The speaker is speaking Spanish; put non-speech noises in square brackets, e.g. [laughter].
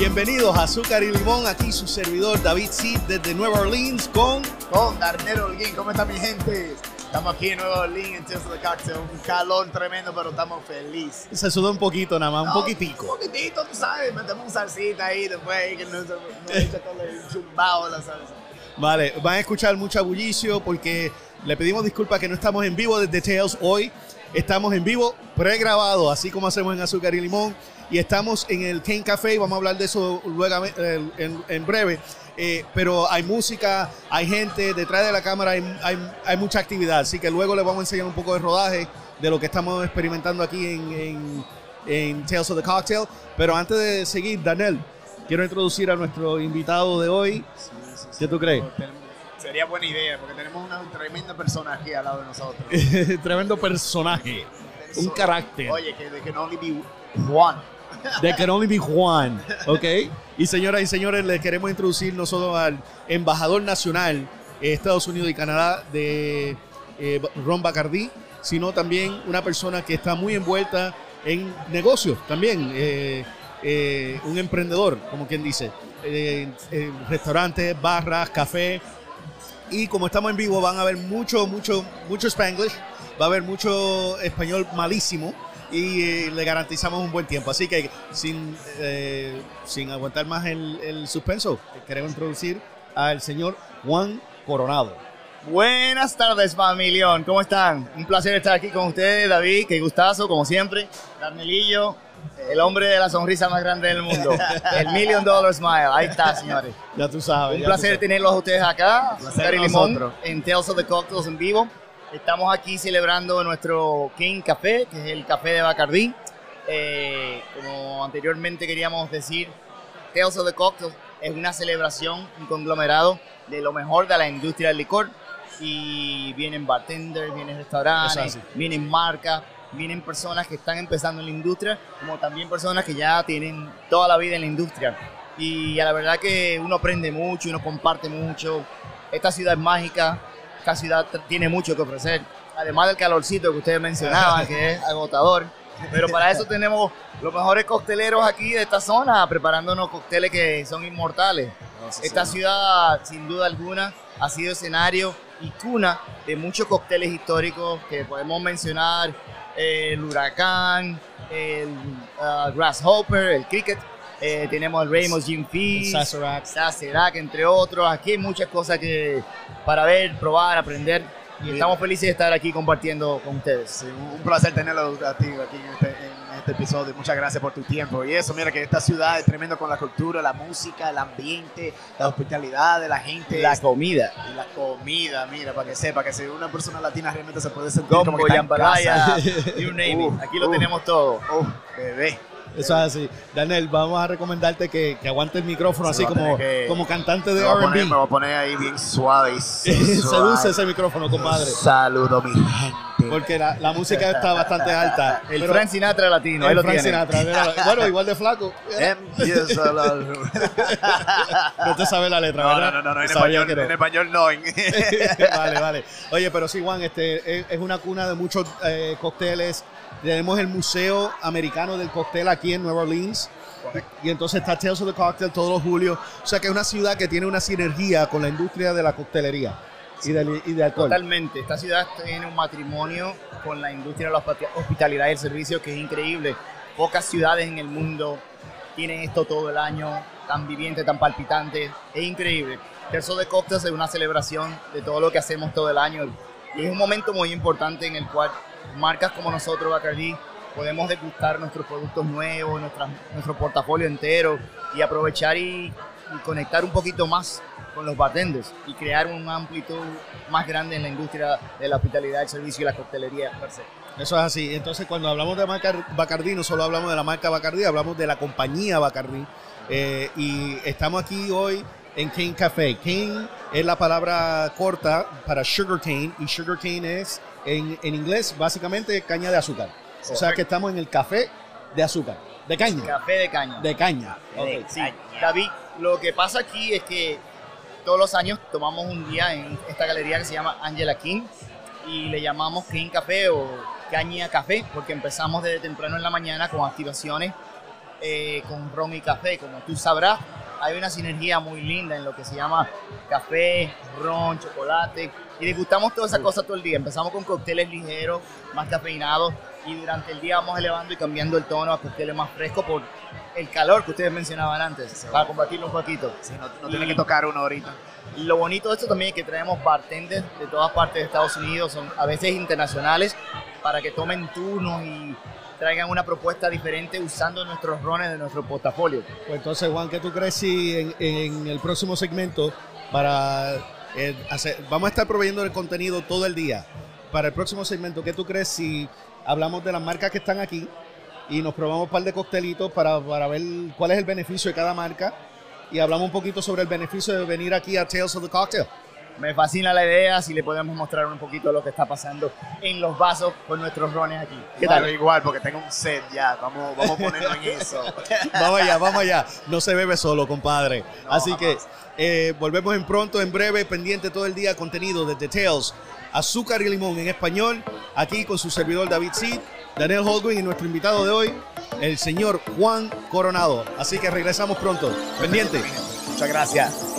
Bienvenidos a Azúcar y Limón, aquí su servidor David Seed desde Nueva Orleans con... Con Darnero Holguín, ¿cómo está mi gente? Estamos aquí en Nueva Orleans en Tales of the Cocktail, un calor tremendo, pero estamos felices. Se sudó un poquito nada más, un poquitico. Un poquitito, tú sabes, metemos un salsita ahí después ahí que nos, nos echa [laughs] todo el chumbao la salsa. Vale, van a escuchar mucho bullicio porque le pedimos disculpas que no estamos en vivo desde Tales hoy. Estamos en vivo pregrabado, así como hacemos en Azúcar y Limón. Y estamos en el Kane Café y vamos a hablar de eso luego eh, en, en breve. Eh, pero hay música, hay gente, detrás de la cámara hay, hay, hay, mucha actividad. Así que luego les vamos a enseñar un poco de rodaje de lo que estamos experimentando aquí en, en, en Tales of the Cocktail. Pero antes de seguir, Daniel, quiero introducir a nuestro invitado de hoy. Sí, sí, sí. ¿Qué tú crees? Sería buena idea, porque tenemos una tremenda persona aquí al lado de nosotros. [laughs] Tremendo personaje, un carácter. Oye, que que no only be Juan. [laughs] They can only be Juan, ¿ok? Y señoras y señores, les queremos introducir no solo al embajador nacional de Estados Unidos y Canadá de eh, Ron Bacardí, sino también una persona que está muy envuelta en negocios también, eh, eh, un emprendedor, como quien dice, restaurantes, barras, café. Y como estamos en vivo, van a ver mucho, mucho, mucho Spanglish, va a haber mucho español malísimo y eh, le garantizamos un buen tiempo. Así que sin, eh, sin aguantar más el, el, suspenso, queremos introducir al señor Juan Coronado. Buenas tardes, familión. ¿Cómo están? Un placer estar aquí con ustedes, David. Qué gustazo, como siempre. Darnelillo, el hombre de la sonrisa más grande del mundo. [laughs] el Million Dollar Smile. Ahí está, señores. Ya tú sabes. Un placer sabes. tenerlos a ustedes acá. Placer Limón, en Tales of the Cocktails en vivo. Estamos aquí celebrando nuestro King Café, que es el café de Bacardí. Eh, como anteriormente queríamos decir, Tales of the Cocktail es una celebración, un conglomerado de lo mejor de la industria del licor. Y vienen bartenders, vienen restaurantes, vienen marcas, vienen personas que están empezando en la industria, como también personas que ya tienen toda la vida en la industria. Y a la verdad que uno aprende mucho, uno comparte mucho. Esta ciudad es mágica, esta ciudad tiene mucho que ofrecer, además del calorcito que ustedes mencionaban, que es agotador. Pero para eso tenemos los mejores cocteleros aquí de esta zona, preparándonos cócteles que son inmortales. No, sí, esta sí. ciudad, sin duda alguna, ha sido escenario y cuna de muchos cócteles históricos que podemos mencionar, el huracán, el uh, grasshopper, el cricket, eh, tenemos el Ramos Gin Feast, Sazerac. Sazerac, entre otros. Aquí hay muchas cosas que para ver, probar, aprender. Y Bien. estamos felices de estar aquí compartiendo con ustedes. Sí, un placer tenerlo a ti aquí en este, en este, episodio. Muchas gracias por tu tiempo. Y eso, mira que esta ciudad es tremendo con la cultura, la música, el ambiente, la hospitalidad de la gente. La comida. Y la comida, mira, para que sepa que si una persona latina realmente se puede sentir Gombo, como que está en casa. you name it. Aquí uh, lo tenemos todo. Uh, bebé. Eso es así. Daniel, vamos a recomendarte que, que aguante el micrófono así como, que, como cantante de RB. Me voy a poner ahí bien suave. Y [laughs] Seduce ese micrófono, compadre. Saludo, mi gente. Porque la, la música está bastante alta. El Frank Sinatra latino, ahí lo Frank tiene. Sinatra. [laughs] Bueno, igual de flaco. Empieza la... [laughs] no te sabes la letra, no, ¿verdad? No, no, no, en español, no. en español no. vale, vale. Oye, pero sí, Juan, este, es, es una cuna de muchos eh, cócteles. Tenemos el Museo Americano del Cóctel aquí en Nueva Orleans. Y entonces está Tales of the Cocktail todos los julios. O sea que es una ciudad que tiene una sinergia con la industria de la coctelería y, de, y de alcohol. Totalmente. Esta ciudad tiene un matrimonio con la industria de la hospitalidad y el servicio que es increíble. Pocas ciudades en el mundo tienen esto todo el año, tan viviente, tan palpitante. Es increíble. Terzo de Cocktails es una celebración de todo lo que hacemos todo el año. Y es un momento muy importante en el cual marcas como nosotros, Bacardi, podemos degustar nuestros productos nuevos, nuestra, nuestro portafolio entero y aprovechar y, y, conectar un poquito más con los bartenders y crear una amplitud más grande en la industria de la hospitalidad, el servicio y la coctelería per se. Eso es así. Entonces, cuando hablamos de marca Bacardi, no solo hablamos de la marca Bacardi, hablamos de la compañía Bacardi. Eh, y estamos aquí hoy en Cane Café. Cane es la palabra corta para sugar cane y sugar cane es en, en inglés básicamente caña de azúcar. O sea que estamos en el café de azúcar, de caña. Café de caña. De caña. Okay. Sí. David, lo que pasa aquí es que todos los años tomamos un día en esta galería que se llama Angela King y le llamamos King Café o Caña Café porque empezamos desde temprano en la mañana con activaciones eh, con ron y café. Como tú sabrás, hay una sinergia muy linda en lo que se llama café, ron, chocolate. Y disfrutamos todas esas cosas todo el día. Empezamos con cócteles ligeros, más cafeinados. Y durante el día vamos elevando y cambiando el tono a cócteles más frescos por el calor que ustedes mencionaban antes, para combatirlo un poquito. Sí, no, no tiene que tocar uno ahorita. Lo bonito de esto también es que traemos bartenders de todas partes de Estados Unidos, son a veces internacionales, para que tomen turnos y traigan una propuesta diferente usando nuestros rones de nuestro portafolio. Pues entonces, Juan, ¿qué tú crees si en, el próximo segmento para eh, hacer, vamos a estar proveyendo el contenido todo el día? Para el próximo segmento, ¿qué tú crees si hablamos de las marcas que están aquí y nos probamos un par de coctelitos para, para ver cuál es el beneficio de cada marca y hablamos un poquito sobre el beneficio de venir aquí a Tales of the Cocktail? Me fascina la idea, si le podemos mostrar un poquito lo que está pasando en los vasos con nuestros rones aquí. ¿Qué tal? igual, porque tengo un set ya, vamos, vamos a ponerlo en eso. [laughs] vamos allá, vamos allá. No se bebe solo, compadre. No, Así que eh, volvemos en pronto, en breve, pendiente todo el día, contenido de Details, azúcar y limón en español, aquí con su servidor David Seed, Daniel Holguin y nuestro invitado de hoy, el señor Juan Coronado. Así que regresamos pronto. Pendiente. Muchas gracias.